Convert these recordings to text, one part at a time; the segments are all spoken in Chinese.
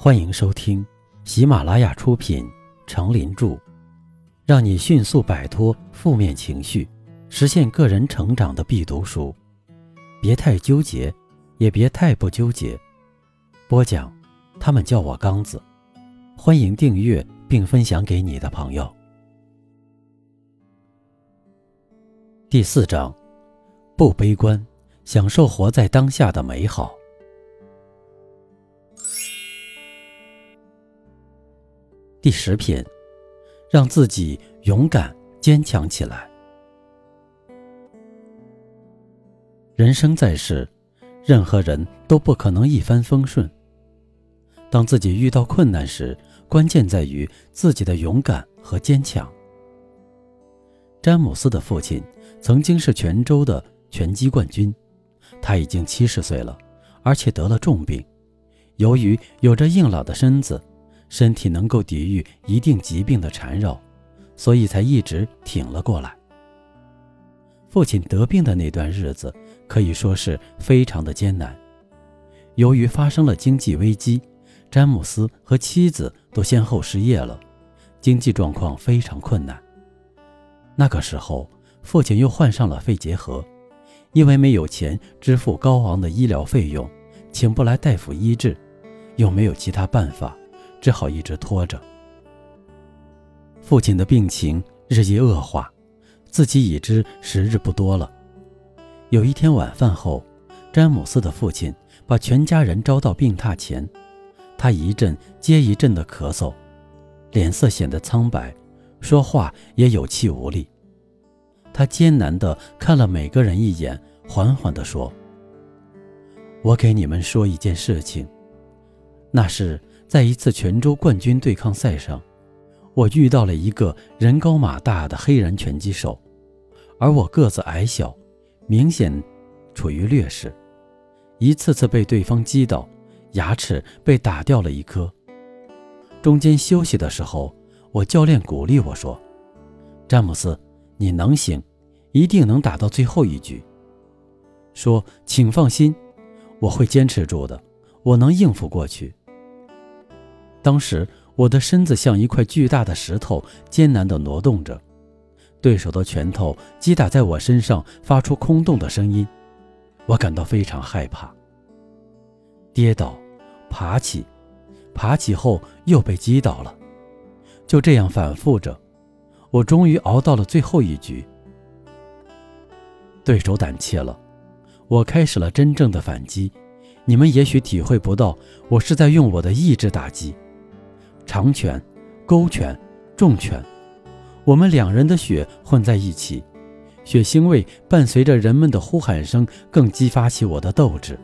欢迎收听喜马拉雅出品《成林著》，让你迅速摆脱负面情绪，实现个人成长的必读书。别太纠结，也别太不纠结。播讲，他们叫我刚子。欢迎订阅并分享给你的朋友。第四章，不悲观，享受活在当下的美好。第十篇，让自己勇敢坚强起来。人生在世，任何人都不可能一帆风顺。当自己遇到困难时，关键在于自己的勇敢和坚强。詹姆斯的父亲曾经是泉州的拳击冠军，他已经七十岁了，而且得了重病。由于有着硬朗的身子。身体能够抵御一定疾病的缠绕，所以才一直挺了过来。父亲得病的那段日子可以说是非常的艰难。由于发生了经济危机，詹姆斯和妻子都先后失业了，经济状况非常困难。那个时候，父亲又患上了肺结核，因为没有钱支付高昂的医疗费用，请不来大夫医治，又没有其他办法。只好一直拖着。父亲的病情日益恶化，自己已知时日不多了。有一天晚饭后，詹姆斯的父亲把全家人招到病榻前，他一阵接一阵的咳嗽，脸色显得苍白，说话也有气无力。他艰难地看了每个人一眼，缓缓地说：“我给你们说一件事情，那是……”在一次泉州冠军对抗赛上，我遇到了一个人高马大的黑人拳击手，而我个子矮小，明显处于劣势，一次次被对方击倒，牙齿被打掉了一颗。中间休息的时候，我教练鼓励我说：“詹姆斯，你能行，一定能打到最后一局。”说：“请放心，我会坚持住的，我能应付过去。”当时我的身子像一块巨大的石头，艰难地挪动着，对手的拳头击打在我身上，发出空洞的声音，我感到非常害怕。跌倒，爬起，爬起后又被击倒了，就这样反复着，我终于熬到了最后一局。对手胆怯了，我开始了真正的反击。你们也许体会不到，我是在用我的意志打击。长拳、勾拳、重拳，我们两人的血混在一起，血腥味伴随着人们的呼喊声，更激发起我的斗志。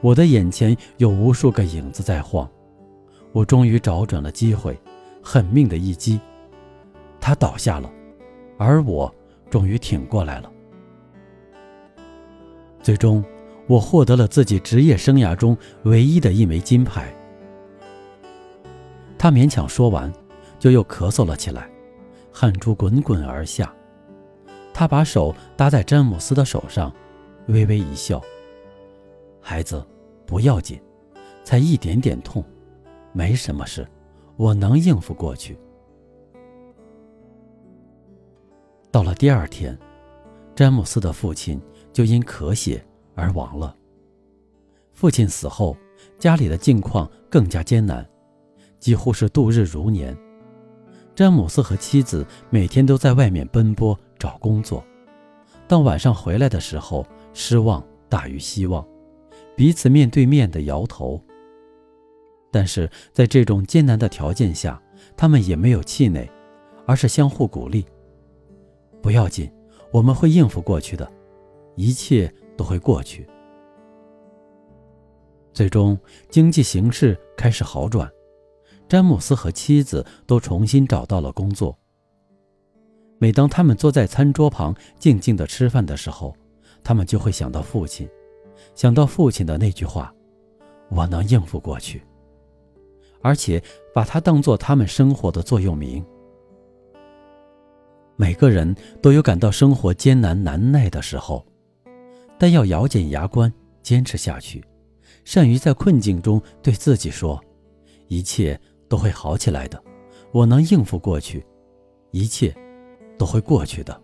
我的眼前有无数个影子在晃，我终于找准了机会，狠命的一击，他倒下了，而我终于挺过来了。最终，我获得了自己职业生涯中唯一的一枚金牌。他勉强说完，就又咳嗽了起来，汗珠滚滚而下。他把手搭在詹姆斯的手上，微微一笑：“孩子，不要紧，才一点点痛，没什么事，我能应付过去。”到了第二天，詹姆斯的父亲就因咳血而亡了。父亲死后，家里的境况更加艰难。几乎是度日如年，詹姆斯和妻子每天都在外面奔波找工作，当晚上回来的时候，失望大于希望，彼此面对面的摇头。但是在这种艰难的条件下，他们也没有气馁，而是相互鼓励。不要紧，我们会应付过去的，一切都会过去。最终，经济形势开始好转。詹姆斯和妻子都重新找到了工作。每当他们坐在餐桌旁静静的吃饭的时候，他们就会想到父亲，想到父亲的那句话：“我能应付过去。”而且把它当做他们生活的座右铭。每个人都有感到生活艰难难耐的时候，但要咬紧牙关坚持下去，善于在困境中对自己说：“一切都会好起来的，我能应付过去，一切都会过去的。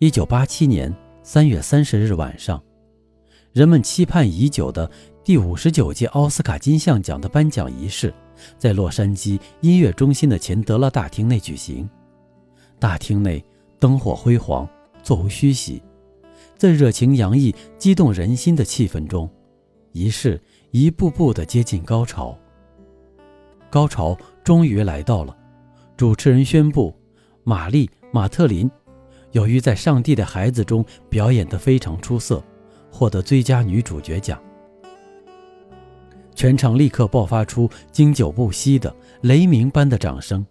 一九八七年三月三十日晚上，人们期盼已久的第五十九届奥斯卡金像奖的颁奖仪式，在洛杉矶音乐中心的钱德勒大厅内举行。大厅内灯火辉煌，座无虚席，在热情洋溢、激动人心的气氛中，仪式一步步地接近高潮。高潮终于来到了，主持人宣布，玛丽·马特琳。由于在《上帝的孩子》中表演得非常出色，获得最佳女主角奖。全场立刻爆发出经久不息的雷鸣般的掌声。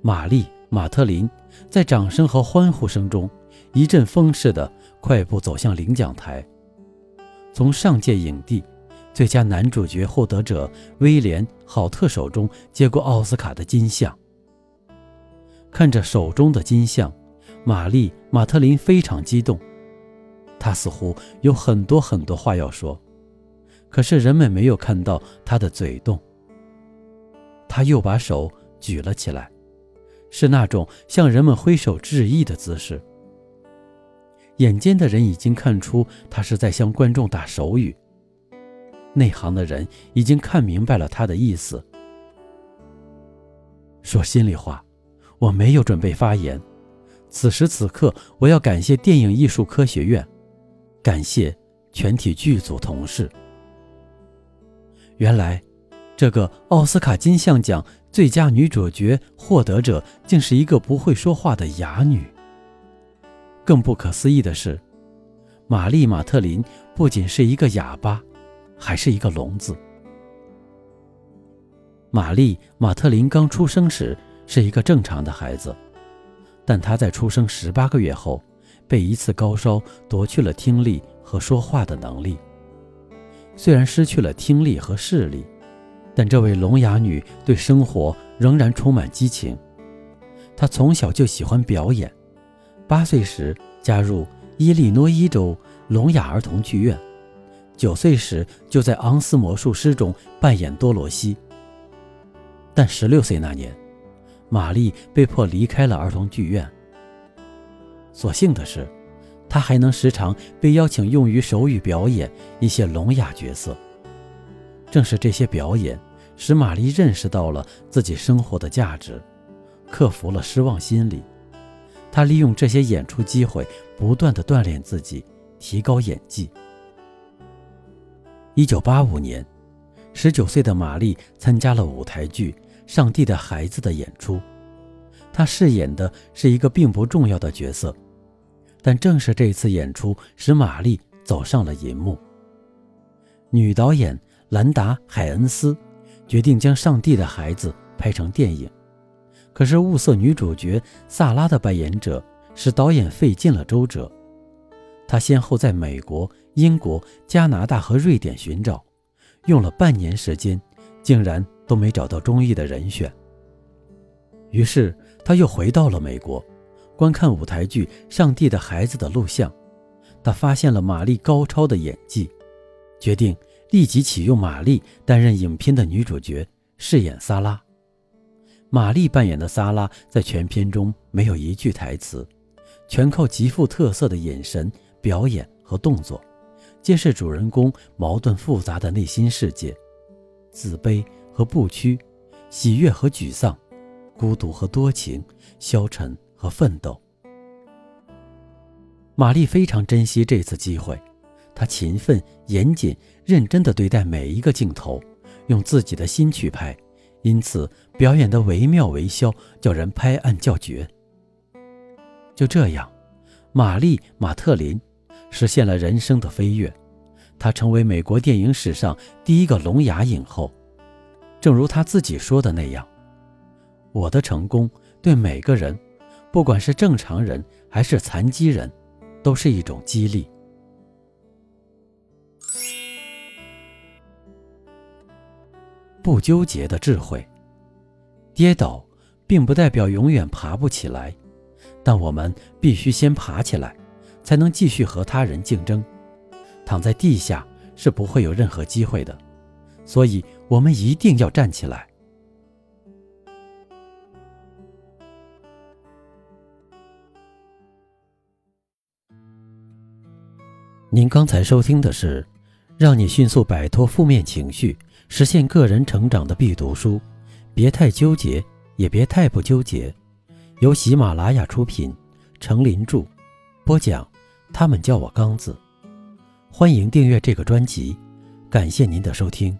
玛丽·马特琳在掌声和欢呼声中，一阵风似的快步走向领奖台，从上届影帝、最佳男主角获得者威廉·郝特手中接过奥斯卡的金像。看着手中的金像。玛丽·马特琳非常激动，她似乎有很多很多话要说，可是人们没有看到她的嘴动。她又把手举了起来，是那种向人们挥手致意的姿势。眼尖的人已经看出他是在向观众打手语，内行的人已经看明白了他的意思。说心里话，我没有准备发言。此时此刻，我要感谢电影艺术科学院，感谢全体剧组同事。原来，这个奥斯卡金像奖最佳女主角获得者竟是一个不会说话的哑女。更不可思议的是，玛丽·马特琳不仅是一个哑巴，还是一个聋子。玛丽·马特琳刚出生时是一个正常的孩子。但她在出生十八个月后，被一次高烧夺去了听力和说话的能力。虽然失去了听力和视力，但这位聋哑女对生活仍然充满激情。她从小就喜欢表演，八岁时加入伊利诺伊州聋哑儿童剧院，九岁时就在《昂斯魔术师》中扮演多罗西。但十六岁那年，玛丽被迫离开了儿童剧院。所幸的是，她还能时常被邀请用于手语表演一些聋哑角色。正是这些表演，使玛丽认识到了自己生活的价值，克服了失望心理。她利用这些演出机会，不断地锻炼自己，提高演技。一九八五年，十九岁的玛丽参加了舞台剧。上帝的孩子的演出，她饰演的是一个并不重要的角色，但正是这次演出使玛丽走上了银幕。女导演兰达·海恩斯决定将《上帝的孩子》拍成电影，可是物色女主角萨拉的扮演者使导演费尽了周折。他先后在美国、英国、加拿大和瑞典寻找，用了半年时间，竟然。都没找到中意的人选，于是他又回到了美国，观看舞台剧《上帝的孩子》的录像。他发现了玛丽高超的演技，决定立即启用玛丽担任影片的女主角，饰演萨拉。玛丽扮演的萨拉在全片中没有一句台词，全靠极富特色的眼神、表演和动作，揭示主人公矛盾复杂的内心世界，自卑。和不屈，喜悦和沮丧，孤独和多情，消沉和奋斗。玛丽非常珍惜这次机会，她勤奋、严谨、认真地对待每一个镜头，用自己的心去拍，因此表演得惟妙惟肖，叫人拍案叫绝。就这样，玛丽·马特琳实现了人生的飞跃，她成为美国电影史上第一个聋哑影后。正如他自己说的那样，我的成功对每个人，不管是正常人还是残疾人，都是一种激励。不纠结的智慧，跌倒并不代表永远爬不起来，但我们必须先爬起来，才能继续和他人竞争。躺在地下是不会有任何机会的，所以。我们一定要站起来。您刚才收听的是，让你迅速摆脱负面情绪，实现个人成长的必读书。别太纠结，也别太不纠结。由喜马拉雅出品，程林著，播讲。他们叫我刚子。欢迎订阅这个专辑，感谢您的收听。